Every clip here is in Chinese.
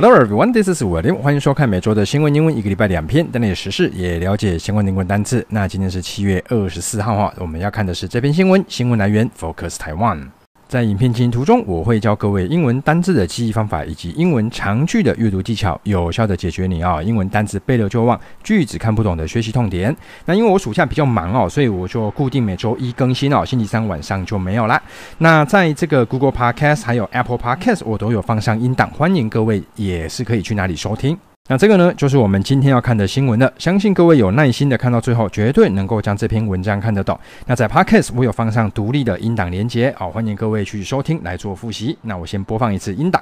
Hello everyone, this is William。欢迎收看每周的新闻英文，一个礼拜两篇，带你时事也了解相关英文单词。那今天是七月二十四号哈，我们要看的是这篇新闻，新闻来源 Focus Taiwan。在影片进行途中，我会教各位英文单字的记忆方法，以及英文长句的阅读技巧，有效的解决你啊英文单字背了就忘、句子看不懂的学习痛点。那因为我暑假比较忙哦，所以我就固定每周一更新哦，星期三晚上就没有啦。那在这个 Google Podcast 还有 Apple Podcast，我都有放上音档，欢迎各位也是可以去哪里收听。那这个呢，就是我们今天要看的新闻了。相信各位有耐心的看到最后，绝对能够将这篇文章看得懂。那在 Podcast 我有放上独立的音档连结，好，欢迎各位去收听来做复习。那我先播放一次音档。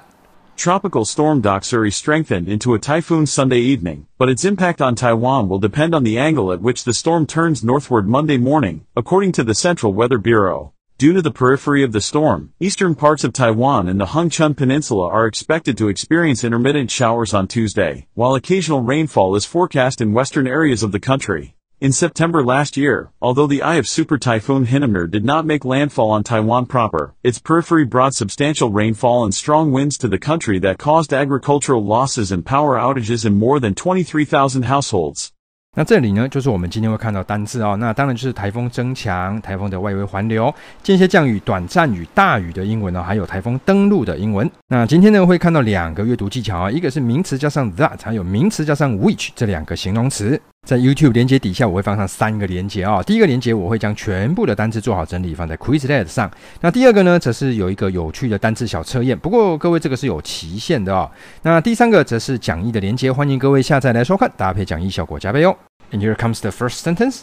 Tropical storm Doksuri strengthened into a typhoon Sunday evening, but its impact on Taiwan will depend on the angle at which the storm turns northward Monday morning, according to the Central Weather Bureau. Due to the periphery of the storm, eastern parts of Taiwan and the Hengchun Peninsula are expected to experience intermittent showers on Tuesday, while occasional rainfall is forecast in western areas of the country. In September last year, although the eye of Super Typhoon Hinamnor did not make landfall on Taiwan proper, its periphery brought substantial rainfall and strong winds to the country that caused agricultural losses and power outages in more than 23,000 households. 那这里呢，就是我们今天会看到单字哦。那当然就是台风增强、台风的外围环流、间歇降雨、短暂雨、大雨的英文哦，还有台风登陆的英文。那今天呢，会看到两个阅读技巧啊，一个是名词加上 that，还有名词加上 which 这两个形容词。在 YouTube 连结底下，我会放上三个连结啊。第一个连结我会将全部的单字做好整理，放在 Quizlet 上。那第二个呢，则是有一个有趣的单字小测验，不过各位这个是有期限的哦。那第三个则是讲义的连结，欢迎各位下载来收看，搭配讲义效果加倍哦。And here comes the first sentence.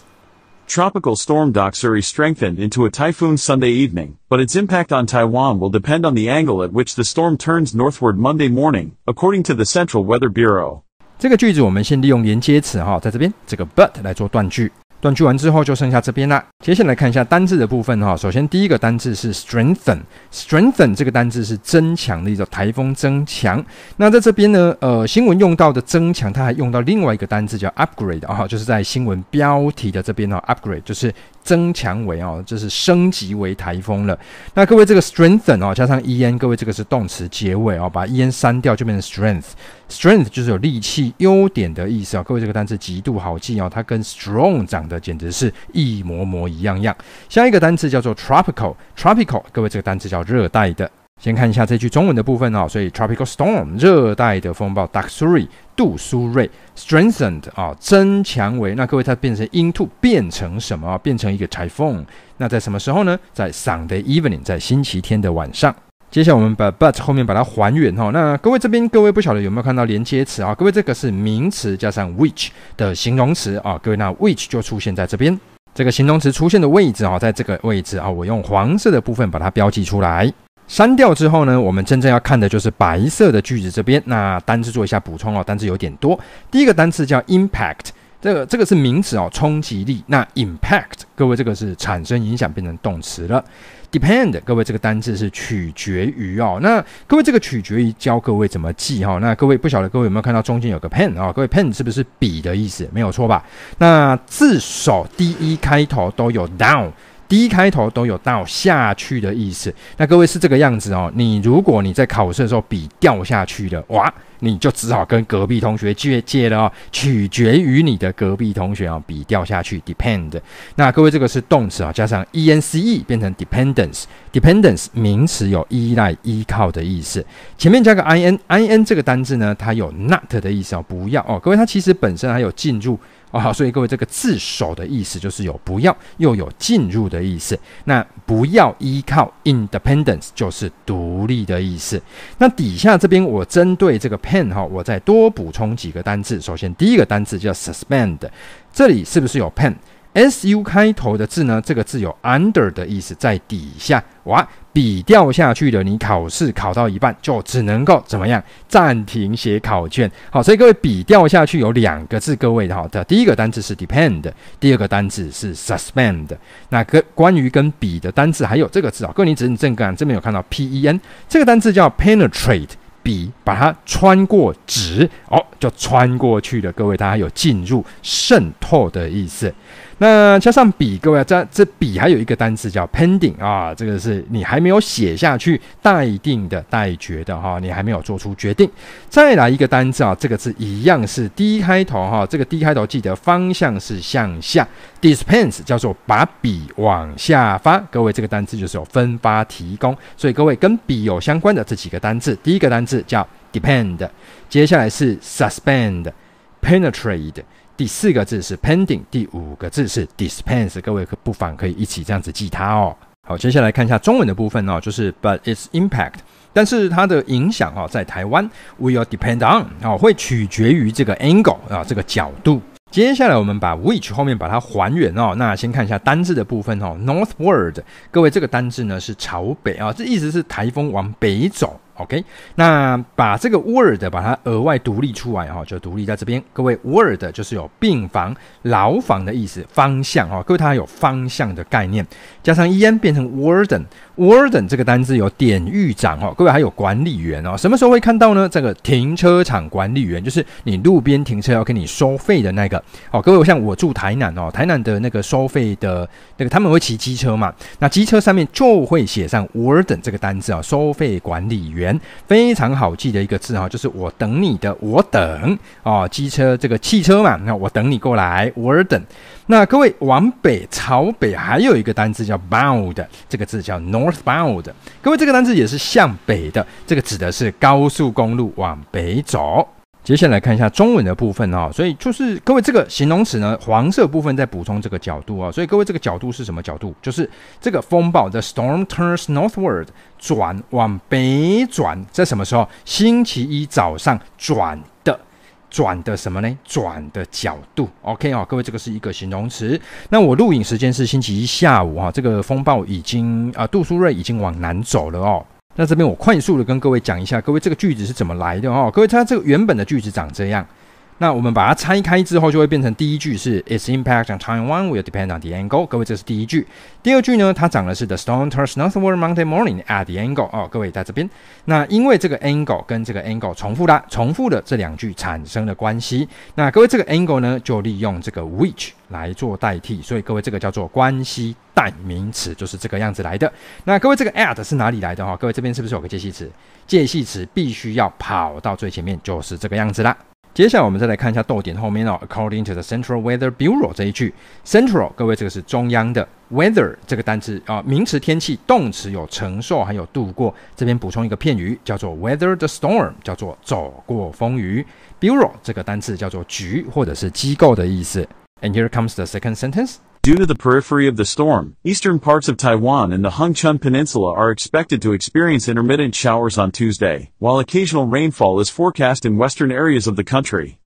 Tropical storm Doksuri strengthened into a typhoon Sunday evening, but its impact on Taiwan will depend on the angle at which the storm turns northward Monday morning, according to the Central Weather Bureau. 这个句子我们先利用连接词哈，在这边这个 but 来做断句。断句完之后就剩下这边啦。接下来看一下单字的部分哈。首先第一个单字是 strengthen，strengthen 这个单字是增强的一种台风增强。那在这边呢，呃，新闻用到的增强，它还用到另外一个单字叫 upgrade 啊，就是在新闻标题的这边呢，upgrade 就是。增强为哦，就是升级为台风了。那各位这个 strengthen 哦，加上 en，各位这个是动词结尾哦，把 en 删掉就变成 strength。strength 就是有力气、优点的意思哦。各位这个单词极度好记哦，它跟 strong 长得简直是一模模一样样。下一个单词叫做 tropical，tropical，各位这个单词叫热带的。先看一下这句中文的部分哦，所以 tropical storm 热带的风暴 Doksuri 杜苏芮 strengthened 啊增强为，那各位它变成 into 变成什么？变成一个 typhoon。那在什么时候呢？在 Sunday evening，在星期天的晚上。接下来我们把 but 后面把它还原哈。那各位这边各位不晓得有没有看到连接词啊？各位这个是名词加上 which 的形容词啊。各位那 which 就出现在这边，这个形容词出现的位置啊，在这个位置啊，我用黄色的部分把它标记出来。删掉之后呢，我们真正要看的就是白色的句子这边。那单字做一下补充哦，单字有点多。第一个单词叫 impact，这个这个是名词哦，冲击力。那 impact，各位这个是产生影响变成动词了。depend，各位这个单字是取决于哦。那各位这个取决于教各位怎么记哈。那各位不晓得各位有没有看到中间有个 pen 啊？各位 pen 是不是笔的意思？没有错吧？那字首第一开头都有 down。第一开头都有到下去的意思，那各位是这个样子哦。你如果你在考试的时候笔掉下去了，哇，你就只好跟隔壁同学借借了哦。取决于你的隔壁同学啊，笔掉下去，depend。那各位这个是动词啊，加上 e n c e 变成 dependence。dependence 名词有依赖、依靠的意思，前面加个 i n，i n 这个单字呢，它有 not 的意思哦，不要哦。各位它其实本身还有进入。哦，所以各位这个自首的意思就是有不要，又有进入的意思。那不要依靠 independence 就是独立的意思。那底下这边我针对这个 pen 哈，我再多补充几个单字。首先第一个单字叫 suspend，这里是不是有 pen？S U 开头的字呢？这个字有 under 的意思，在底下。哇，笔掉下去了，你考试考到一半就只能够怎么样？暂停写考卷。好，所以各位笔掉下去有两个字，各位的好的，第一个单字是 depend，第二个单字是 suspend。那跟关于跟笔的单字还有这个字啊，各位你只是正看这边有看到 P E N，这个单字叫 penetrate。笔把它穿过纸哦，就穿过去了。各位，它还有进入、渗透的意思。那加上笔，各位这这笔还有一个单词叫 pending 啊，这个是你还没有写下去，待定的、待决的哈，你还没有做出决定。再来一个单词啊，这个字一样是 D 开头哈，这个 D 开头记得方向是向下，dispense 叫做把笔往下发。各位这个单词就是有分发提供，所以各位跟笔有相关的这几个单词，第一个单词叫 depend，接下来是 suspend，penetrate。第四个字是 pending，第五个字是 dispense，各位可不妨可以一起这样子记它哦。好，接下来看一下中文的部分哦，就是 but its impact，但是它的影响哦，在台湾 will depend on 哦，会取决于这个 angle 啊，这个角度。接下来我们把 which 后面把它还原哦，那先看一下单字的部分哦，northward，各位这个单字呢是朝北啊，这意思是台风往北走。OK，那把这个 word 把它额外独立出来哈，就独立在这边。各位，word 就是有病房、牢房的意思，方向哈。各位，它还有方向的概念，加上 en 变成 warden。warden 这个单字有典狱长哈。各位还有管理员哦，什么时候会看到呢？这个停车场管理员就是你路边停车要给你收费的那个。好，各位，像我住台南哦，台南的那个收费的那个他们会骑机车嘛，那机车上面就会写上 warden 这个单字啊，收费管理员。非常好记的一个字哈，就是我等你的，我等哦，机车这个汽车嘛，那我等你过来，我等。那各位往北朝北还有一个单字叫 bound，这个字叫 northbound。各位这个单字也是向北的，这个指的是高速公路往北走。接下来看一下中文的部分哦，所以就是各位这个形容词呢，黄色部分在补充这个角度啊，所以各位这个角度是什么角度？就是这个风暴的 storm turns northward，转往北转，在什么时候？星期一早上转的，转的什么呢？转的角度。OK 啊，各位这个是一个形容词。那我录影时间是星期一下午啊，这个风暴已经啊，杜苏芮已经往南走了哦。那这边我快速的跟各位讲一下，各位这个句子是怎么来的哦？各位，它这个原本的句子长这样。那我们把它拆开之后，就会变成第一句是 Its impact on Taiwan will depend on the angle。各位，这是第一句。第二句呢，它讲的是 The storm turns northward Monday morning at the angle。哦，各位在这边。那因为这个 angle 跟这个 angle 重复啦，重复的这两句产生了关系。那各位这个 angle 呢，就利用这个 which 来做代替。所以各位这个叫做关系代名词，就是这个样子来的。那各位这个 at 是哪里来的哈？各位这边是不是有个介系词？介系词必须要跑到最前面，就是这个样子啦。接下来我们再来看一下逗点后面哦，According to the Central Weather Bureau 这一句，Central 各位这个是中央的，Weather 这个单词啊，名词天气，动词有承受还有度过，这边补充一个片语叫做 Weather the storm，叫做走过风雨，Bureau 这个单词叫做局或者是机构的意思。And here comes the second sentence. Due to the periphery of the storm, eastern parts of Taiwan and the Hengchun Peninsula are expected to experience intermittent showers on Tuesday, while occasional rainfall is forecast in western areas of the country.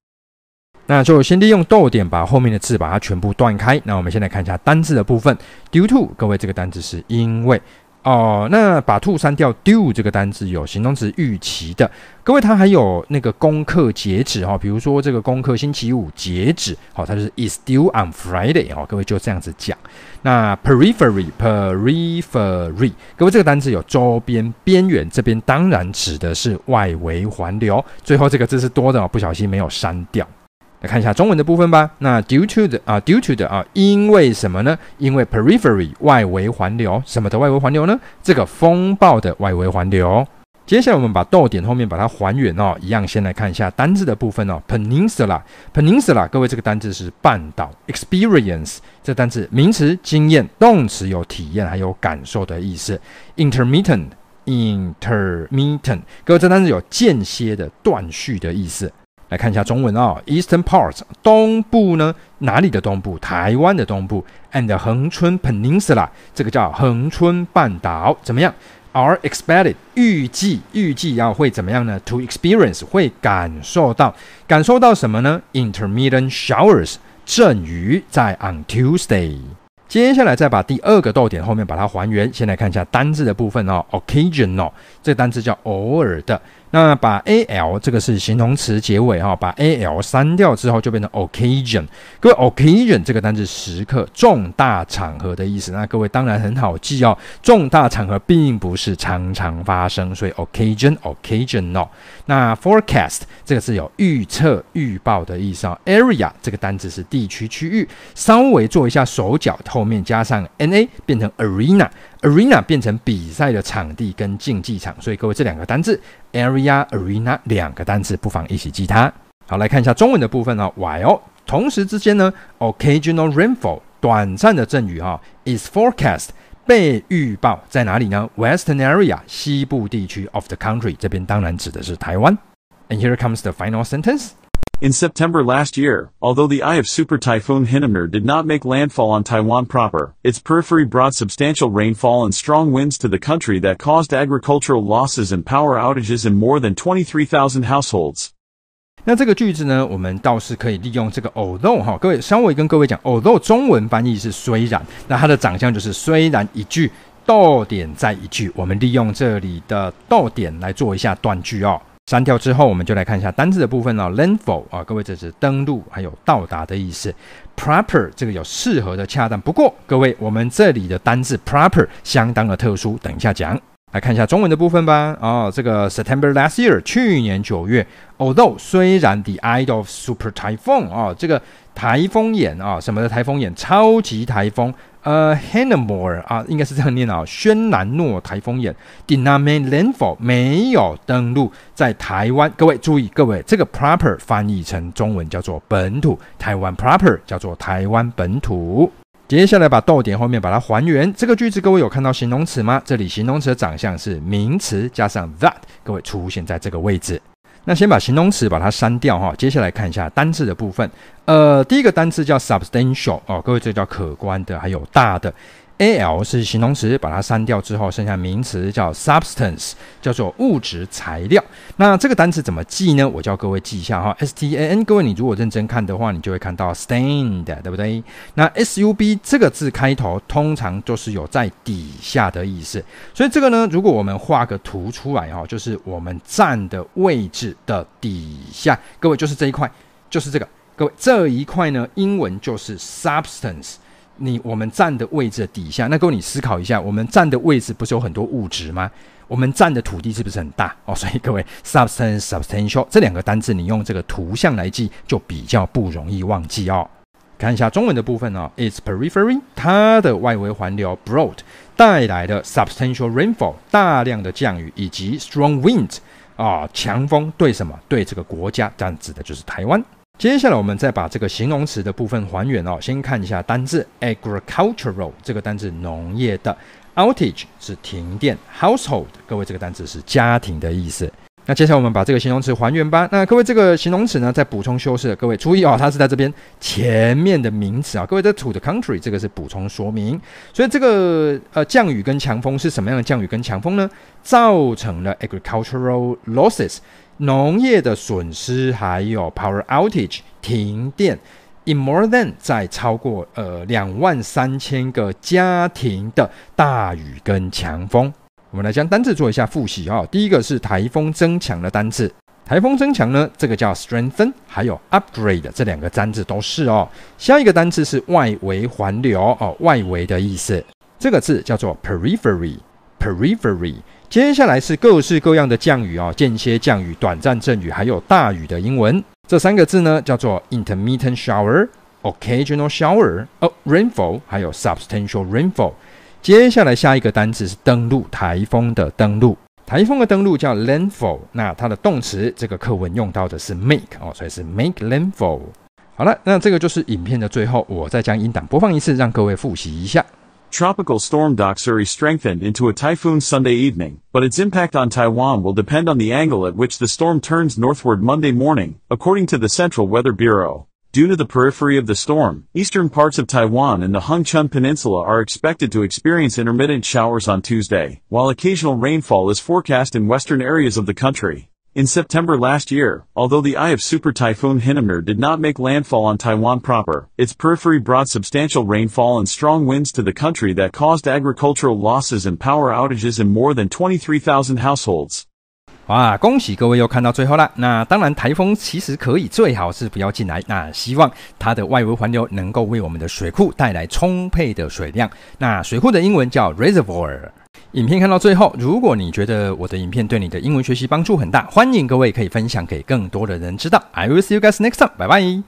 那就先利用逗点把后面的字把它全部断开。那我们先来看一下单字的部分。Due to，各位这个单字是因为。 哦，那把 to 删掉，due 这个单字有形容词预期的。各位，它还有那个功课截止哈，比如说这个功课星期五截止，好，它就是 is due on Friday 哦。各位就这样子讲。那 periphery，periphery，各位这个单字有周边、边缘，这边当然指的是外围环流。最后这个字是多的哦，不小心没有删掉。来看一下中文的部分吧。那 due to 的啊，due to 的啊，因为什么呢？因为 periphery 外围环流，什么的外围环流呢？这个风暴的外围环流。接下来我们把逗点后面把它还原哦，一样先来看一下单字的部分哦。Peninsula，peninsula，各位这个单字是半岛。Experience 这单字名词经验，动词有体验还有感受的意思。Intermittent，intermittent，各位这单字有间歇的断续的意思。来看一下中文哦，Eastern parts 东部呢，哪里的东部？台湾的东部，and 恒春 Peninsula 这个叫恒春半岛，怎么样？Are expected 预计预计要会怎么样呢？To experience 会感受到感受到什么呢？Intermittent showers 阵雨在 on Tuesday。接下来再把第二个逗点后面把它还原，先来看一下单字的部分哦，Occasional 这个单字叫偶尔的。那把 al 这个是形容词结尾哈，把 al 删掉之后就变成 occasion。各位 occasion 这个单字时刻重大场合的意思。那各位当然很好记哦，重大场合并不是常常发生，所以 occasion occasional。那 forecast 这个是有预测预报的意思哦。area 这个单字是地区区域，稍微做一下手脚，后面加上 na 变成 arena。Arena 变成比赛的场地跟竞技场，所以各位这两个单字 area arena 两个单字不妨一起记它。好，来看一下中文的部分哦。While 同时之间呢，occasional rainfall 短暂的阵雨哈、is forecast 被预报在哪里呢？Western area 西部地区 of the country 这边当然指的是台湾。And here comes the final sentence. In September last year, although the eye of Super Typhoon Hinamnor did not make landfall on Taiwan proper, its periphery brought substantial rainfall and strong winds to the country that caused agricultural losses and power outages in more than 23,000 households. 那这个句子呢，我们倒是可以利用这个 although 哈，各位稍微跟各位讲，although 中文翻译是虽然，那它的长相就是虽然一句逗点在一句，我们利用这里的逗点来做一下断句哦。 删掉之后，我们就来看一下单字的部分哦。Landfall 啊，各位这是登陆还有到达的意思。Proper 这个有适合的、恰当。不过各位，我们这里的单字 proper 相当的特殊，等一下讲。来看一下中文的部分吧。哦，这个 September last year 去年九月，although 虽然 the eye of super typhoon 啊，这个台风眼啊，什么的台风眼，超级台风。呃 h a n a m o r e 啊，应该是这样念啊，轩南诺台风眼 did not make landfall 没有登陆在台湾。各位注意，各位这个 proper 翻译成中文叫做本土，台湾 proper 叫做台湾本土。接下来把逗点后面把它还原。这个句子各位有看到形容词吗？这里形容词的长相是名词加上 that，各位出现在这个位置。那先把形容词把它删掉哈，接下来看一下单字的部分。呃，第一个单字叫 substantial 哦，各位这叫可观的，还有大的。Al 是形容词，把它删掉之后，剩下名词叫 substance，叫做物质材料。那这个单词怎么记呢？我教各位记一下哈，stan。各位你如果认真看的话，你就会看到 stand，对不对？那 sub 这个字开头通常就是有在底下的意思，所以这个呢，如果我们画个图出来哈，就是我们站的位置的底下，各位就是这一块，就是这个，各位这一块呢，英文就是 substance。你我们站的位置的底下，那各位你思考一下，我们站的位置不是有很多物质吗？我们站的土地是不是很大哦？所以各位，substance、substantial 这两个单字，你用这个图像来记，就比较不容易忘记哦。看一下中文的部分哦，its periphery 它的外围环流 brought 带来的 substantial rainfall 大量的降雨以及 strong wind 啊强风，对什么？对这个国家，这样指的就是台湾。接下来我们再把这个形容词的部分还原哦。先看一下单字 agricultural 这个单字农业的 outage 是停电，household 各位这个单字是家庭的意思。那接下来我们把这个形容词还原吧。那各位这个形容词呢，再补充修饰。各位注意哦，它是在这边前面的名词啊。各位的 to the country 这个是补充说明。所以这个呃降雨跟强风是什么样的降雨跟强风呢？造成了 agricultural losses。农业的损失，还有 power outage 停电，in more than 在超过呃两万三千个家庭的大雨跟强风。我们来将单字做一下复习啊。第一个是台风增强的单字，台风增强呢，这个叫 strengthen，还有 upgrade 这两个单字都是哦。下一个单字是外围环流哦，外围的意思，这个字叫做 periphery，periphery。接下来是各式各样的降雨哦，间歇降雨、短暂阵雨，还有大雨的英文，这三个字呢叫做 intermittent shower、occasional shower、a rainfall，还有 substantial rainfall。接下来下一个单词是登陆，台风的登陆。台风的登陆叫 landfall，那它的动词这个课文用到的是 make 哦，所以是 make landfall。好了，那这个就是影片的最后，我再将音档播放一次，让各位复习一下。Tropical storm Doksuri strengthened into a typhoon Sunday evening, but its impact on Taiwan will depend on the angle at which the storm turns northward Monday morning, according to the Central Weather Bureau. Due to the periphery of the storm, eastern parts of Taiwan and the Hengchun Peninsula are expected to experience intermittent showers on Tuesday, while occasional rainfall is forecast in western areas of the country. In September last year, although the eye of Super Typhoon Hinamnor did not make landfall on Taiwan proper, its periphery brought substantial rainfall and strong winds to the country that caused agricultural losses and power outages in more than 23,000 households. 哇，恭喜各位又看到最后了。那当然，台风其实可以最好是不要进来。那希望它的外围环流能够为我们的水库带来充沛的水量。那水库的英文叫 reservoir。影片看到最后，如果你觉得我的影片对你的英文学习帮助很大，欢迎各位可以分享给更多的人知道。I will see you guys next time。拜拜。